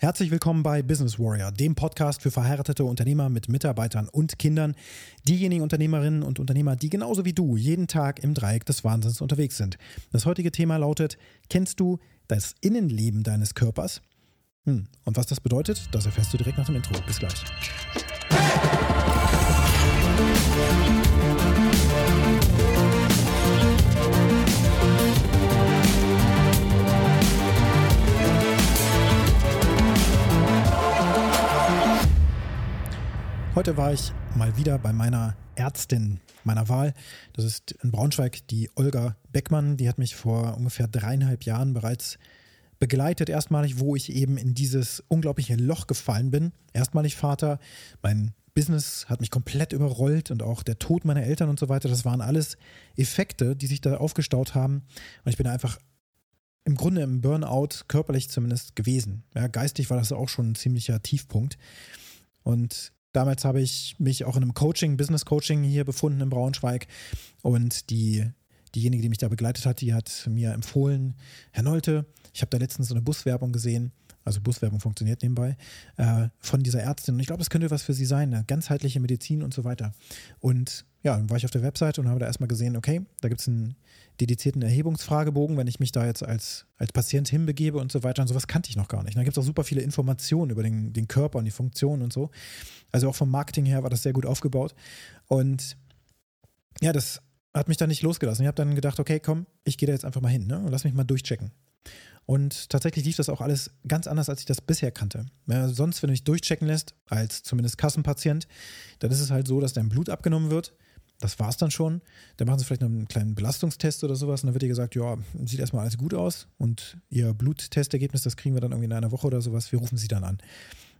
Herzlich willkommen bei Business Warrior, dem Podcast für verheiratete Unternehmer mit Mitarbeitern und Kindern, diejenigen Unternehmerinnen und Unternehmer, die genauso wie du jeden Tag im Dreieck des Wahnsinns unterwegs sind. Das heutige Thema lautet, kennst du das Innenleben deines Körpers? Hm. Und was das bedeutet, das erfährst du direkt nach dem Intro. Bis gleich. Heute war ich mal wieder bei meiner Ärztin meiner Wahl. Das ist in Braunschweig die Olga Beckmann. Die hat mich vor ungefähr dreieinhalb Jahren bereits begleitet. Erstmalig, wo ich eben in dieses unglaubliche Loch gefallen bin. Erstmalig Vater. Mein Business hat mich komplett überrollt und auch der Tod meiner Eltern und so weiter. Das waren alles Effekte, die sich da aufgestaut haben. Und ich bin einfach im Grunde im Burnout, körperlich zumindest, gewesen. Ja, geistig war das auch schon ein ziemlicher Tiefpunkt. Und Damals habe ich mich auch in einem Coaching, Business Coaching hier befunden in Braunschweig und die diejenige, die mich da begleitet hat, die hat mir empfohlen, Herr Nolte, ich habe da letztens so eine Buswerbung gesehen, also Buswerbung funktioniert nebenbei, äh, von dieser Ärztin. Und ich glaube, es könnte was für sie sein, eine ganzheitliche Medizin und so weiter. Und ja, dann war ich auf der Webseite und habe da erstmal gesehen, okay, da gibt es einen dedizierten Erhebungsfragebogen, wenn ich mich da jetzt als, als Patient hinbegebe und so weiter. Und sowas kannte ich noch gar nicht. Da gibt es auch super viele Informationen über den, den Körper und die Funktionen und so. Also auch vom Marketing her war das sehr gut aufgebaut. Und ja, das hat mich dann nicht losgelassen. Ich habe dann gedacht, okay, komm, ich gehe da jetzt einfach mal hin ne? und lass mich mal durchchecken. Und tatsächlich lief das auch alles ganz anders, als ich das bisher kannte. Ja, sonst, wenn du dich durchchecken lässt, als zumindest Kassenpatient, dann ist es halt so, dass dein Blut abgenommen wird. Das war's dann schon. Dann machen sie vielleicht noch einen kleinen Belastungstest oder sowas und dann wird dir gesagt, ja, sieht erstmal alles gut aus und ihr Bluttestergebnis, das kriegen wir dann irgendwie in einer Woche oder sowas. Wir rufen sie dann an.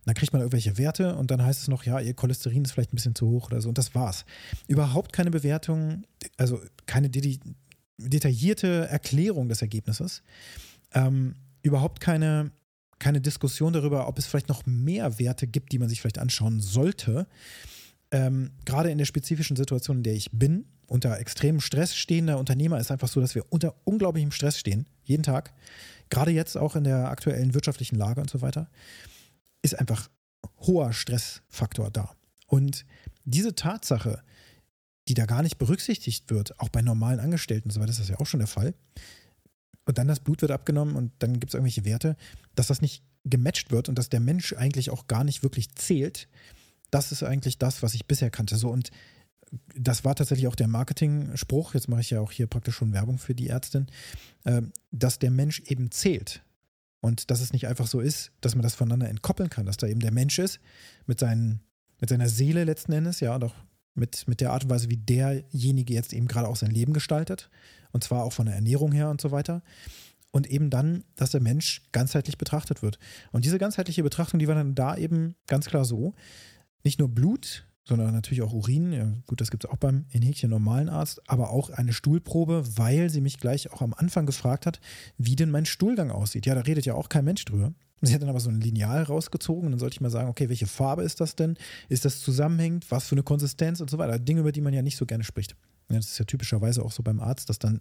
Dann kriegt man irgendwelche Werte und dann heißt es noch, ja, ihr Cholesterin ist vielleicht ein bisschen zu hoch oder so. Und das war's. Überhaupt keine Bewertung, also keine detaillierte Erklärung des Ergebnisses. Ähm, überhaupt keine, keine Diskussion darüber, ob es vielleicht noch mehr Werte gibt, die man sich vielleicht anschauen sollte. Ähm, gerade in der spezifischen Situation, in der ich bin, unter extremem Stress stehender Unternehmer, ist einfach so, dass wir unter unglaublichem Stress stehen, jeden Tag. Gerade jetzt auch in der aktuellen wirtschaftlichen Lage und so weiter ist einfach hoher Stressfaktor da. Und diese Tatsache, die da gar nicht berücksichtigt wird, auch bei normalen Angestellten und so weiter, ist das ja auch schon der Fall. Und dann das Blut wird abgenommen und dann gibt es irgendwelche Werte, dass das nicht gematcht wird und dass der Mensch eigentlich auch gar nicht wirklich zählt. Das ist eigentlich das, was ich bisher kannte. So und das war tatsächlich auch der Marketing-Spruch. Jetzt mache ich ja auch hier praktisch schon Werbung für die Ärztin, äh, dass der Mensch eben zählt. Und dass es nicht einfach so ist, dass man das voneinander entkoppeln kann, dass da eben der Mensch ist mit, seinen, mit seiner Seele letzten Endes, ja, und auch mit, mit der Art und Weise, wie derjenige jetzt eben gerade auch sein Leben gestaltet. Und zwar auch von der Ernährung her und so weiter. Und eben dann, dass der Mensch ganzheitlich betrachtet wird. Und diese ganzheitliche Betrachtung, die war dann da eben ganz klar so, nicht nur Blut, sondern natürlich auch Urin. Ja, gut, das gibt es auch beim in Häkchen normalen Arzt, aber auch eine Stuhlprobe, weil sie mich gleich auch am Anfang gefragt hat, wie denn mein Stuhlgang aussieht. Ja, da redet ja auch kein Mensch drüber. Sie hat dann aber so ein Lineal rausgezogen und dann sollte ich mal sagen, okay, welche Farbe ist das denn? Ist das zusammenhängend? Was für eine Konsistenz und so weiter? Dinge, über die man ja nicht so gerne spricht. Ja, das ist ja typischerweise auch so beim Arzt, dass dann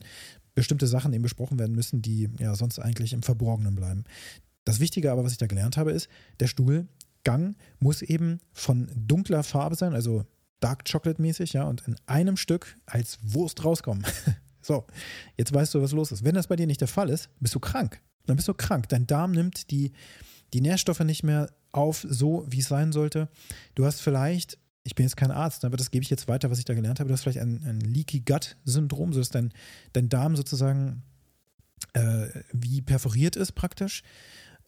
bestimmte Sachen eben besprochen werden müssen, die ja sonst eigentlich im Verborgenen bleiben. Das Wichtige aber, was ich da gelernt habe, ist, der Stuhl Gang muss eben von dunkler Farbe sein, also Dark Chocolate mäßig, ja, und in einem Stück als Wurst rauskommen. so, jetzt weißt du, was los ist. Wenn das bei dir nicht der Fall ist, bist du krank. Dann bist du krank. Dein Darm nimmt die, die Nährstoffe nicht mehr auf, so wie es sein sollte. Du hast vielleicht, ich bin jetzt kein Arzt, aber das gebe ich jetzt weiter, was ich da gelernt habe, du hast vielleicht ein, ein Leaky Gut-Syndrom, sodass dein, dein Darm sozusagen äh, wie perforiert ist praktisch.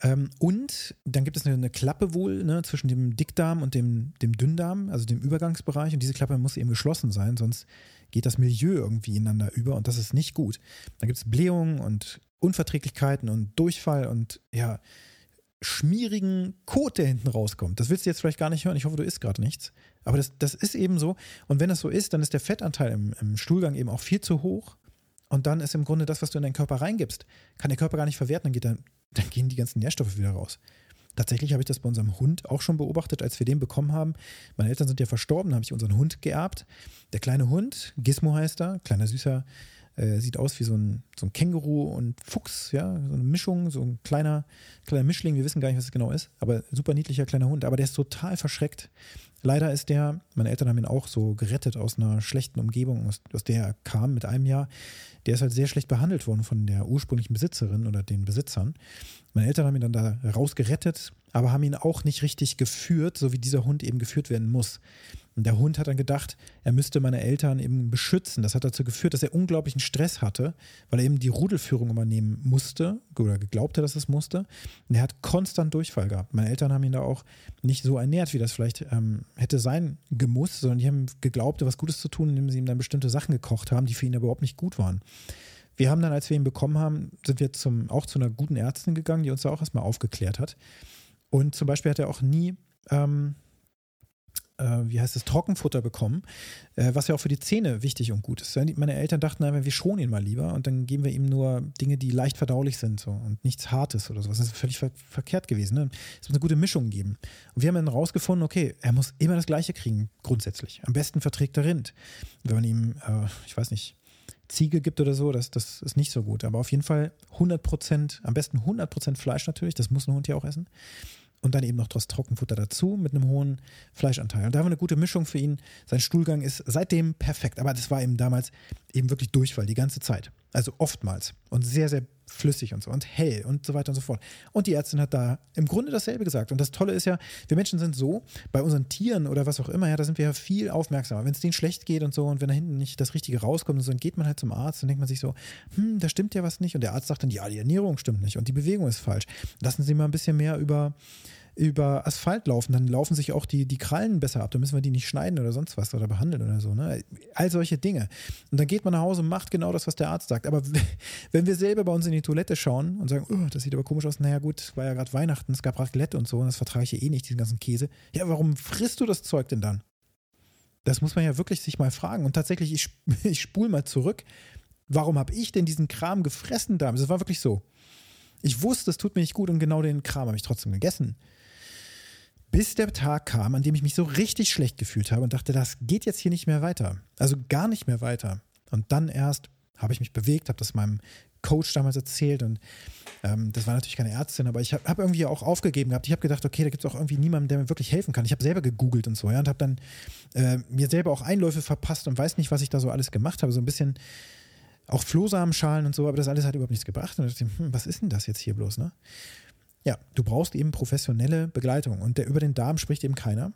Ähm, und dann gibt es eine, eine Klappe wohl ne, zwischen dem Dickdarm und dem, dem Dünndarm, also dem Übergangsbereich. Und diese Klappe muss eben geschlossen sein, sonst geht das Milieu irgendwie ineinander über und das ist nicht gut. Dann gibt es Blähungen und Unverträglichkeiten und Durchfall und ja, schmierigen Kot, der hinten rauskommt. Das willst du jetzt vielleicht gar nicht hören. Ich hoffe, du isst gerade nichts. Aber das, das ist eben so. Und wenn das so ist, dann ist der Fettanteil im, im Stuhlgang eben auch viel zu hoch. Und dann ist im Grunde das, was du in deinen Körper reingibst, kann der Körper gar nicht verwerten. Dann geht dann dann gehen die ganzen Nährstoffe wieder raus. Tatsächlich habe ich das bei unserem Hund auch schon beobachtet, als wir den bekommen haben. Meine Eltern sind ja verstorben, habe ich unseren Hund geerbt. Der kleine Hund, Gizmo heißt er, kleiner süßer Äh, sieht aus wie so ein, so ein Känguru und Fuchs, ja, so eine Mischung, so ein kleiner, kleiner Mischling. Wir wissen gar nicht, was es genau ist, aber super niedlicher kleiner Hund. Aber der ist total verschreckt. Leider ist der, meine Eltern haben ihn auch so gerettet aus einer schlechten Umgebung, aus, aus der er kam mit einem Jahr. Der ist halt sehr schlecht behandelt worden von der ursprünglichen Besitzerin oder den Besitzern. Meine Eltern haben ihn dann da rausgerettet, aber haben ihn auch nicht richtig geführt, so wie dieser Hund eben geführt werden muss. Und der Hund hat dann gedacht, er müsste meine Eltern eben beschützen. Das hat dazu geführt, dass er unglaublichen Stress hatte, weil er eben die Rudelführung übernehmen musste oder geglaubte, dass es musste. Und er hat konstant Durchfall gehabt. Meine Eltern haben ihn da auch nicht so ernährt, wie das vielleicht ähm, hätte sein gemusst, sondern die haben geglaubt, was Gutes zu tun, indem sie ihm dann bestimmte Sachen gekocht haben, die für ihn überhaupt nicht gut waren. Wir haben dann, als wir ihn bekommen haben, sind wir zum, auch zu einer guten Ärztin gegangen, die uns da auch erstmal aufgeklärt hat. Und zum Beispiel hat er auch nie ähm, äh, wie heißt es, Trockenfutter bekommen, äh, was ja auch für die Zähne wichtig und gut ist. Meine Eltern dachten einfach, wir schonen ihn mal lieber und dann geben wir ihm nur Dinge, die leicht verdaulich sind so, und nichts Hartes oder sowas. Das ist völlig ver verkehrt gewesen. Ne? Es muss eine gute Mischung geben. Und wir haben dann rausgefunden, okay, er muss immer das Gleiche kriegen, grundsätzlich. Am besten verträgt der Rind. Wenn man ihm, äh, ich weiß nicht, Ziege gibt oder so, das, das ist nicht so gut. Aber auf jeden Fall 100 Prozent, am besten 100 Prozent Fleisch natürlich, das muss ein Hund ja auch essen und dann eben noch das Trockenfutter dazu mit einem hohen Fleischanteil. Und da haben wir eine gute Mischung für ihn. Sein Stuhlgang ist seitdem perfekt, aber das war eben damals eben wirklich Durchfall die ganze Zeit. Also oftmals und sehr, sehr flüssig und so und hell und so weiter und so fort. Und die Ärztin hat da im Grunde dasselbe gesagt. Und das Tolle ist ja, wir Menschen sind so, bei unseren Tieren oder was auch immer, ja, da sind wir ja viel aufmerksamer. Wenn es denen schlecht geht und so und wenn da hinten nicht das Richtige rauskommt und so, dann geht man halt zum Arzt und denkt man sich so, hm, da stimmt ja was nicht. Und der Arzt sagt dann, ja, die Ernährung stimmt nicht und die Bewegung ist falsch. Lassen Sie mal ein bisschen mehr über über Asphalt laufen, dann laufen sich auch die, die Krallen besser ab. Dann müssen wir die nicht schneiden oder sonst was oder behandeln oder so. Ne? All solche Dinge. Und dann geht man nach Hause und macht genau das, was der Arzt sagt. Aber wenn wir selber bei uns in die Toilette schauen und sagen, oh, das sieht aber komisch aus, naja gut, war ja gerade Weihnachten, es gab Raclette und so, und das vertrage ich ja eh nicht, diesen ganzen Käse. Ja, warum frisst du das Zeug denn dann? Das muss man ja wirklich sich mal fragen. Und tatsächlich, ich, ich spule mal zurück. Warum habe ich denn diesen Kram gefressen damals? Das war wirklich so. Ich wusste, es tut mir nicht gut und genau den Kram habe ich trotzdem gegessen. Bis der Tag kam, an dem ich mich so richtig schlecht gefühlt habe und dachte, das geht jetzt hier nicht mehr weiter. Also gar nicht mehr weiter. Und dann erst habe ich mich bewegt, habe das meinem Coach damals erzählt und ähm, das war natürlich keine Ärztin, aber ich habe hab irgendwie auch aufgegeben gehabt. Ich habe gedacht, okay, da gibt es auch irgendwie niemanden, der mir wirklich helfen kann. Ich habe selber gegoogelt und so, ja, und habe dann äh, mir selber auch Einläufe verpasst und weiß nicht, was ich da so alles gemacht habe. So ein bisschen auch Flohsamenschalen und so, aber das alles hat überhaupt nichts gebracht. Und ich dachte, hm, was ist denn das jetzt hier bloß, ne? Ja, du brauchst eben professionelle Begleitung und der, über den Darm spricht eben keiner.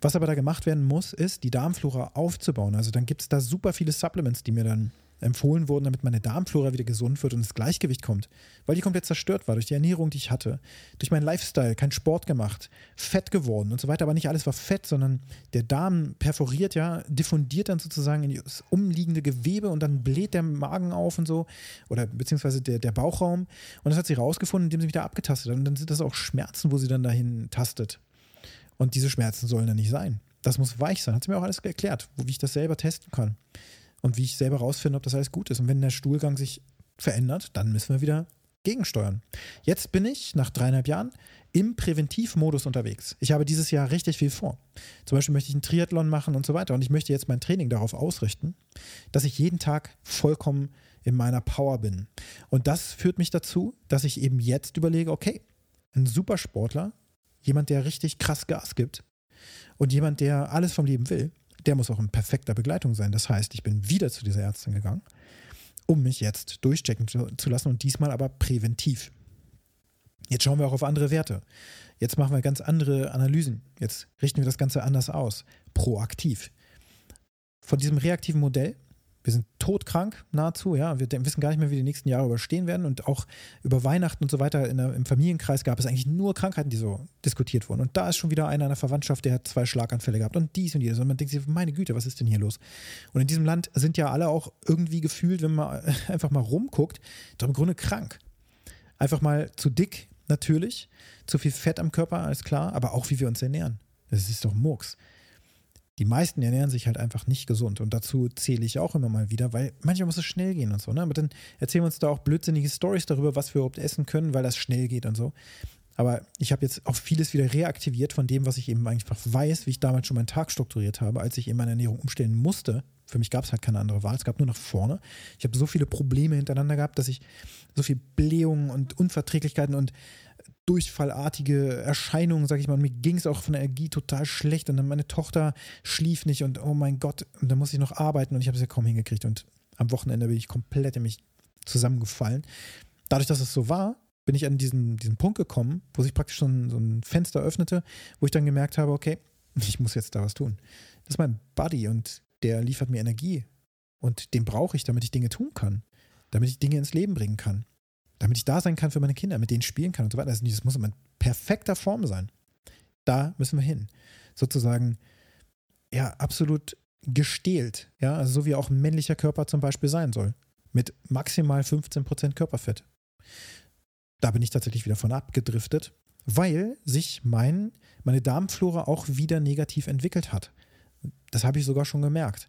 Was aber da gemacht werden muss, ist, die Darmflora aufzubauen. Also dann gibt es da super viele Supplements, die mir dann empfohlen wurden, damit meine Darmflora wieder gesund wird und das Gleichgewicht kommt, weil die komplett zerstört war durch die Ernährung, die ich hatte, durch meinen Lifestyle, kein Sport gemacht, fett geworden und so weiter. Aber nicht alles war Fett, sondern der Darm perforiert ja, diffundiert dann sozusagen in das umliegende Gewebe und dann bläht der Magen auf und so oder beziehungsweise der, der Bauchraum. Und das hat sie rausgefunden, indem sie mich da abgetastet hat. Und dann sind das auch Schmerzen, wo sie dann dahin tastet. Und diese Schmerzen sollen dann nicht sein. Das muss weich sein. Hat sie mir auch alles erklärt, wie ich das selber testen kann und wie ich selber rausfinde, ob das alles gut ist. Und wenn der Stuhlgang sich verändert, dann müssen wir wieder gegensteuern. Jetzt bin ich nach dreieinhalb Jahren im Präventivmodus unterwegs. Ich habe dieses Jahr richtig viel vor. Zum Beispiel möchte ich einen Triathlon machen und so weiter. Und ich möchte jetzt mein Training darauf ausrichten, dass ich jeden Tag vollkommen in meiner Power bin. Und das führt mich dazu, dass ich eben jetzt überlege, okay, ein Supersportler, jemand, der richtig krass Gas gibt und jemand, der alles vom Leben will, der muss auch in perfekter Begleitung sein. Das heißt, ich bin wieder zu dieser Ärztin gegangen, um mich jetzt durchchecken zu, zu lassen und diesmal aber präventiv. Jetzt schauen wir auch auf andere Werte. Jetzt machen wir ganz andere Analysen. Jetzt richten wir das Ganze anders aus. Proaktiv. Von diesem reaktiven Modell wir sind todkrank nahezu, ja. Wir wissen gar nicht mehr, wie die nächsten Jahre überstehen werden. Und auch über Weihnachten und so weiter der, im Familienkreis gab es eigentlich nur Krankheiten, die so diskutiert wurden. Und da ist schon wieder einer in der Verwandtschaft, der hat zwei Schlaganfälle gehabt und dies und jedes. Und man denkt sich, meine Güte, was ist denn hier los? Und in diesem Land sind ja alle auch irgendwie gefühlt, wenn man einfach mal rumguckt, doch im Grunde krank. Einfach mal zu dick, natürlich. Zu viel Fett am Körper, alles klar. Aber auch, wie wir uns ernähren. Das ist doch Murks die meisten ernähren sich halt einfach nicht gesund. Und dazu zähle ich auch immer mal wieder, weil manchmal muss es schnell gehen und so. Ne? Aber dann erzählen wir uns da auch blödsinnige Stories darüber, was wir überhaupt essen können, weil das schnell geht und so. Aber ich habe jetzt auch vieles wieder reaktiviert von dem, was ich eben einfach weiß, wie ich damals schon meinen Tag strukturiert habe, als ich eben meine Ernährung umstellen musste, Für mich gab es halt keine andere Wahl. Es gab nur nach vorne. Ich habe so viele Probleme hintereinander gehabt, dass ich so viel Blähungen und Unverträglichkeiten und durchfallartige Erscheinungen, sag ich mal. Mir ging es auch von der Energie total schlecht und dann meine Tochter schlief nicht und oh mein Gott, und dann muss ich noch arbeiten und ich habe es ja kaum hingekriegt und am Wochenende bin ich komplett in mich zusammengefallen. Dadurch, dass es so war, bin ich an diesen, diesen Punkt gekommen, wo sich praktisch so so ein Fenster öffnete, wo ich dann gemerkt habe, okay, ich muss jetzt da was tun. Das ist mein Buddy und der liefert mir Energie. Und den brauche ich, damit ich Dinge tun kann. Damit ich Dinge ins Leben bringen kann. Damit ich da sein kann für meine Kinder, mit denen spielen kann und so weiter. Also das muss in perfekter Form sein. Da müssen wir hin. Sozusagen, ja, absolut gestählt. Ja, also so wie auch ein männlicher Körper zum Beispiel sein soll. Mit maximal 15% Körperfett. Da bin ich tatsächlich wieder von abgedriftet, weil sich mein, meine Darmflora auch wieder negativ entwickelt hat. Das habe ich sogar schon gemerkt.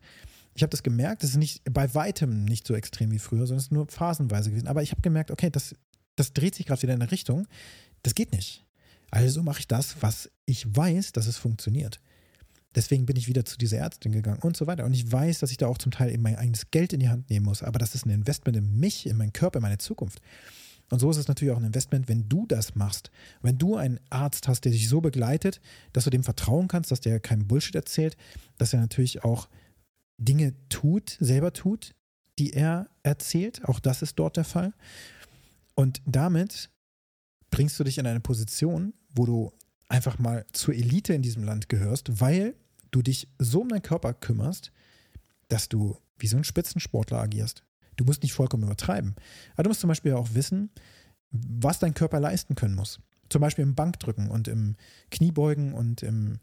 Ich habe das gemerkt, das ist nicht bei weitem nicht so extrem wie früher, sondern es ist nur phasenweise gewesen. Aber ich habe gemerkt, okay, das, das dreht sich gerade wieder in eine Richtung. Das geht nicht. Also mache ich das, was ich weiß, dass es funktioniert. Deswegen bin ich wieder zu dieser Ärztin gegangen und so weiter. Und ich weiß, dass ich da auch zum Teil eben mein eigenes Geld in die Hand nehmen muss. Aber das ist ein Investment in mich, in meinen Körper, in meine Zukunft. Und so ist es natürlich auch ein Investment, wenn du das machst. Wenn du einen Arzt hast, der dich so begleitet, dass du dem vertrauen kannst, dass der keinen Bullshit erzählt, dass er natürlich auch Dinge tut, selber tut, die er erzählt. Auch das ist dort der Fall. Und damit bringst du dich in eine Position, wo du einfach mal zur Elite in diesem Land gehörst, weil du dich so um deinen Körper kümmerst, dass du wie so ein Spitzensportler agierst. Du musst nicht vollkommen übertreiben. Aber du musst zum Beispiel auch wissen, was dein Körper leisten können muss. Zum Beispiel im Bankdrücken und im Kniebeugen und im,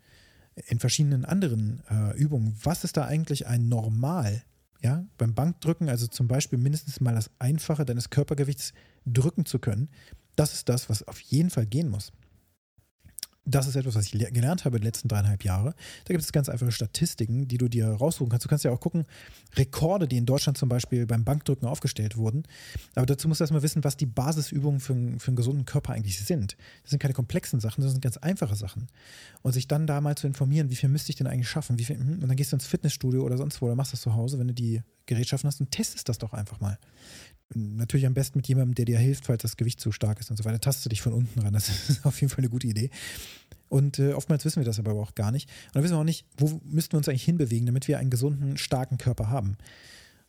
in verschiedenen anderen äh, Übungen. Was ist da eigentlich ein Normal? Ja, beim Bankdrücken, also zum Beispiel mindestens mal das Einfache deines Körpergewichts drücken zu können, das ist das, was auf jeden Fall gehen muss das ist etwas, was ich gelernt habe in den letzten dreieinhalb Jahren. Da gibt es ganz einfache Statistiken, die du dir raussuchen kannst. Du kannst ja auch gucken, Rekorde, die in Deutschland zum Beispiel beim Bankdrücken aufgestellt wurden. Aber dazu musst du erstmal wissen, was die Basisübungen für, für einen gesunden Körper eigentlich sind. Das sind keine komplexen Sachen, das sind ganz einfache Sachen. Und sich dann da mal zu informieren, wie viel müsste ich denn eigentlich schaffen? Viel, hm, und dann gehst du ins Fitnessstudio oder sonst wo oder machst das zu Hause, wenn du die Gerätschaften hast und testest das doch einfach mal. Natürlich am besten mit jemandem, der dir hilft, falls das Gewicht zu stark ist und so weiter. Tastest du dich von unten ran. Das ist auf jeden Fall eine gute Idee. Und äh, oftmals wissen wir das aber auch gar nicht. Und dann wissen wir auch nicht, wo müssten wir uns eigentlich hinbewegen, damit wir einen gesunden, starken Körper haben.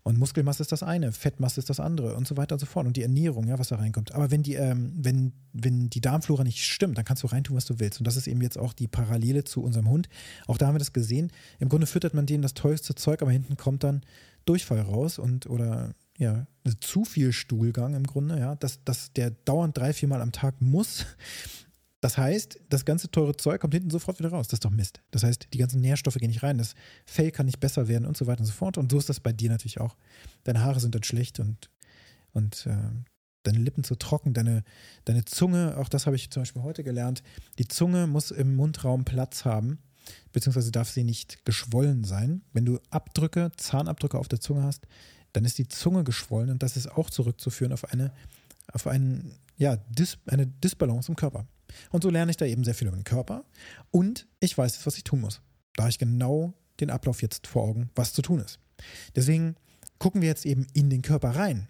Und Muskelmasse ist das eine, Fettmasse ist das andere und so weiter und so fort. Und die Ernährung, ja, was da reinkommt. Aber wenn die, ähm, wenn, wenn die Darmflora nicht stimmt, dann kannst du reintun, was du willst. Und das ist eben jetzt auch die Parallele zu unserem Hund. Auch da haben wir das gesehen. Im Grunde füttert man denen das tollste Zeug, aber hinten kommt dann Durchfall raus und oder ja, zu viel Stuhlgang im Grunde, ja, dass, dass der dauernd drei, viermal am Tag muss. Das heißt, das ganze teure Zeug kommt hinten sofort wieder raus. Das ist doch Mist. Das heißt, die ganzen Nährstoffe gehen nicht rein, das Fell kann nicht besser werden und so weiter und so fort. Und so ist das bei dir natürlich auch. Deine Haare sind dann schlecht und, und äh, deine Lippen zu trocken, deine, deine Zunge, auch das habe ich zum Beispiel heute gelernt, die Zunge muss im Mundraum Platz haben, beziehungsweise darf sie nicht geschwollen sein. Wenn du Abdrücke, Zahnabdrücke auf der Zunge hast, dann ist die Zunge geschwollen und das ist auch zurückzuführen auf eine, auf einen, ja, Dis, eine Disbalance im Körper. Und so lerne ich da eben sehr viel über den Körper und ich weiß jetzt, was ich tun muss. Da habe ich genau den Ablauf jetzt vor Augen, was zu tun ist. Deswegen gucken wir jetzt eben in den Körper rein.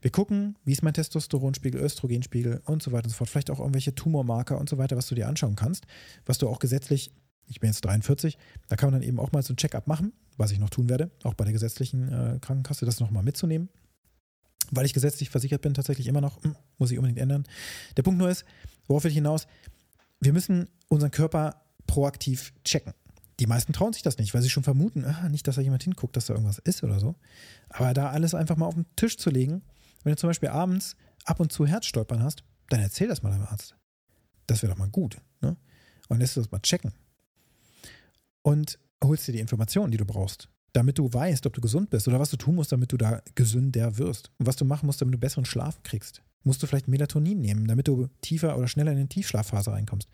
Wir gucken, wie ist mein Testosteronspiegel, Östrogenspiegel und so weiter und so fort. Vielleicht auch irgendwelche Tumormarker und so weiter, was du dir anschauen kannst, was du auch gesetzlich ich bin jetzt 43, da kann man dann eben auch mal so ein Check-up machen, was ich noch tun werde, auch bei der gesetzlichen äh, Krankenkasse, das nochmal mitzunehmen. Weil ich gesetzlich versichert bin, tatsächlich immer noch, hm, muss ich unbedingt ändern. Der Punkt nur ist, worauf will ich hinaus? Wir müssen unseren Körper proaktiv checken. Die meisten trauen sich das nicht, weil sie schon vermuten, ah, nicht, dass da jemand hinguckt, dass da irgendwas ist oder so. Aber da alles einfach mal auf den Tisch zu legen, wenn du zum Beispiel abends ab und zu Herzstolpern hast, dann erzähl das mal deinem Arzt. Das wäre doch mal gut. Ne? Und lässt du das mal checken und holst dir die Informationen, die du brauchst, damit du weißt, ob du gesund bist oder was du tun musst, damit du da gesünder wirst. Und was du machen musst, damit du besseren Schlaf kriegst. Musst du vielleicht Melatonin nehmen, damit du tiefer oder schneller in die Tiefschlafphase reinkommst.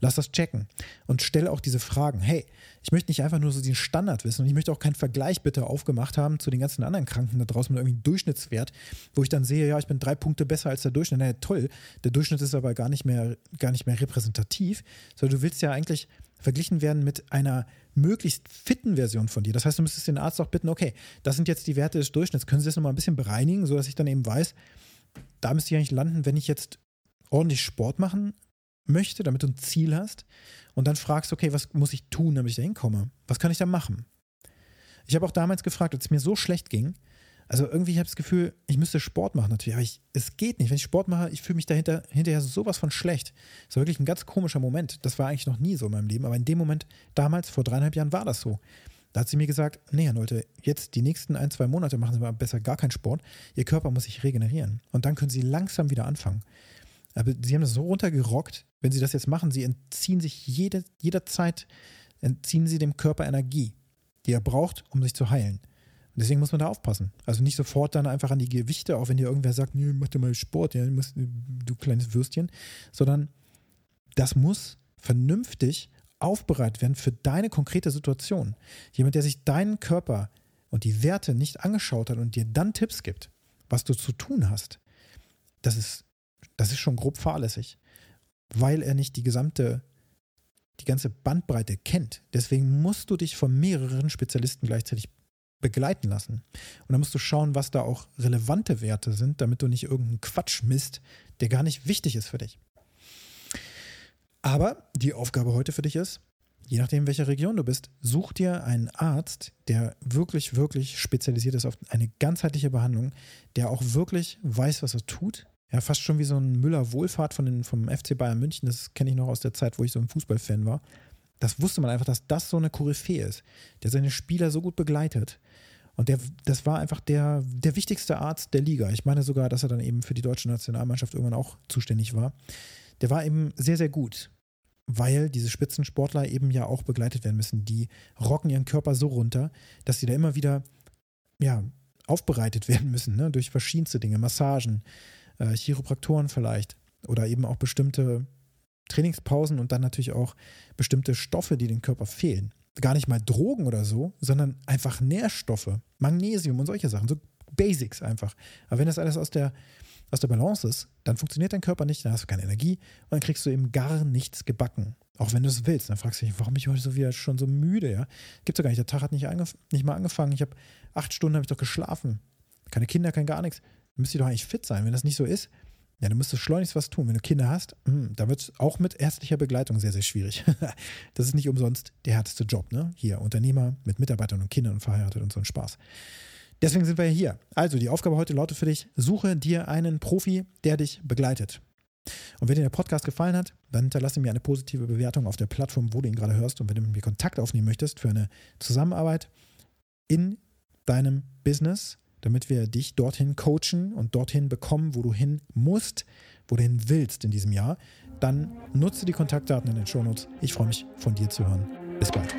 Lass das checken und stelle auch diese Fragen. Hey, ich möchte nicht einfach nur so den Standard wissen und ich möchte auch keinen Vergleich bitte aufgemacht haben zu den ganzen anderen Kranken da draußen mit irgendwie Durchschnittswert, wo ich dann sehe, ja, ich bin drei Punkte besser als der Durchschnitt. naja, toll, der Durchschnitt ist aber gar nicht mehr, gar nicht mehr repräsentativ, sondern du willst ja eigentlich verglichen werden mit einer möglichst fitten Version von dir. Das heißt, du müsstest den Arzt auch bitten, okay, das sind jetzt die Werte des Durchschnitts, können Sie das nochmal ein bisschen bereinigen, sodass ich dann eben weiß, da müsste ich eigentlich landen, wenn ich jetzt ordentlich Sport machen möchte, damit du ein Ziel hast und dann fragst, okay, was muss ich tun, damit ich da hinkomme? Was kann ich da machen? Ich habe auch damals gefragt, als es mir so schlecht ging, also irgendwie habe ich das Gefühl, ich müsste Sport machen natürlich, aber ich, es geht nicht. Wenn ich Sport mache, ich fühle mich dahinter hinterher sowas von schlecht. Das war wirklich ein ganz komischer Moment. Das war eigentlich noch nie so in meinem Leben, aber in dem Moment, damals, vor dreieinhalb Jahren, war das so. Da hat sie mir gesagt, nee, Herr Leute, jetzt die nächsten ein, zwei Monate machen Sie mal besser gar keinen Sport. Ihr Körper muss sich regenerieren. Und dann können Sie langsam wieder anfangen. Aber Sie haben das so runtergerockt, wenn Sie das jetzt machen, Sie entziehen sich jede, jederzeit, entziehen Sie dem Körper Energie, die er braucht, um sich zu heilen. Deswegen muss man da aufpassen. Also nicht sofort dann einfach an die Gewichte, auch wenn dir irgendwer sagt, nee, mach dir mal Sport, ja, musst, du kleines Würstchen, sondern das muss vernünftig aufbereitet werden für deine konkrete Situation. Jemand, der sich deinen Körper und die Werte nicht angeschaut hat und dir dann Tipps gibt, was du zu tun hast, das ist, das ist schon grob fahrlässig, weil er nicht die gesamte, die ganze Bandbreite kennt. Deswegen musst du dich von mehreren Spezialisten gleichzeitig begleiten lassen. Und dann musst du schauen, was da auch relevante Werte sind, damit du nicht irgendeinen Quatsch misst, der gar nicht wichtig ist für dich. Aber die Aufgabe heute für dich ist, je nachdem, in welcher Region du bist, such dir einen Arzt, der wirklich, wirklich spezialisiert ist auf eine ganzheitliche Behandlung, der auch wirklich weiß, was er tut. Ja, fast schon wie so ein Müller-Wohlfahrt vom FC Bayern München. Das kenne ich noch aus der Zeit, wo ich so ein Fußballfan war. Das wusste man einfach, dass das so eine Koryphäe ist, der seine Spieler so gut begleitet. Und der, das war einfach der, der wichtigste Arzt der Liga. Ich meine sogar, dass er dann eben für die deutsche Nationalmannschaft irgendwann auch zuständig war. Der war eben sehr, sehr gut, weil diese Spitzensportler eben ja auch begleitet werden müssen. Die rocken ihren Körper so runter, dass sie da immer wieder ja, aufbereitet werden müssen, ne? durch verschiedenste Dinge, Massagen, äh, Chiropraktoren vielleicht oder eben auch bestimmte Trainingspausen und dann natürlich auch bestimmte Stoffe, die dem Körper fehlen. Gar nicht mal Drogen oder so, sondern einfach Nährstoffe, Magnesium und solche Sachen, so Basics einfach. Aber wenn das alles aus der, aus der Balance ist, dann funktioniert dein Körper nicht, dann hast du keine Energie und dann kriegst du eben gar nichts gebacken. Auch wenn du es willst. Dann fragst du dich, warum bin ich heute so wieder schon so müde, ja? Gibt's doch gar nicht. Der Tag hat nicht, nicht mal angefangen. Ich habe acht Stunden habe ich doch geschlafen. Keine Kinder, kein gar nichts. Müsst ihr doch eigentlich fit sein. Wenn das nicht so ist, ja, du müsstest schleunigst was tun. Wenn du Kinder hast, hm, da wird es auch mit ärztlicher Begleitung sehr, sehr schwierig. das ist nicht umsonst der härteste Job, ne? Hier, Unternehmer mit Mitarbeitern und Kindern und verheiratet und so ein Spaß. Deswegen sind wir hier. Also, die Aufgabe heute lautet für dich: Suche dir einen Profi, der dich begleitet. Und wenn dir der Podcast gefallen hat, dann hinterlasse mir eine positive Bewertung auf der Plattform, wo du ihn gerade hörst. Und wenn du mit mir Kontakt aufnehmen möchtest für eine Zusammenarbeit in deinem Business, damit wir dich dorthin coachen und dorthin bekommen, wo du hin musst, wo du hin willst in diesem Jahr, dann nutze die Kontaktdaten in den Shownotes. Ich freue mich, von dir zu hören. Bis bald.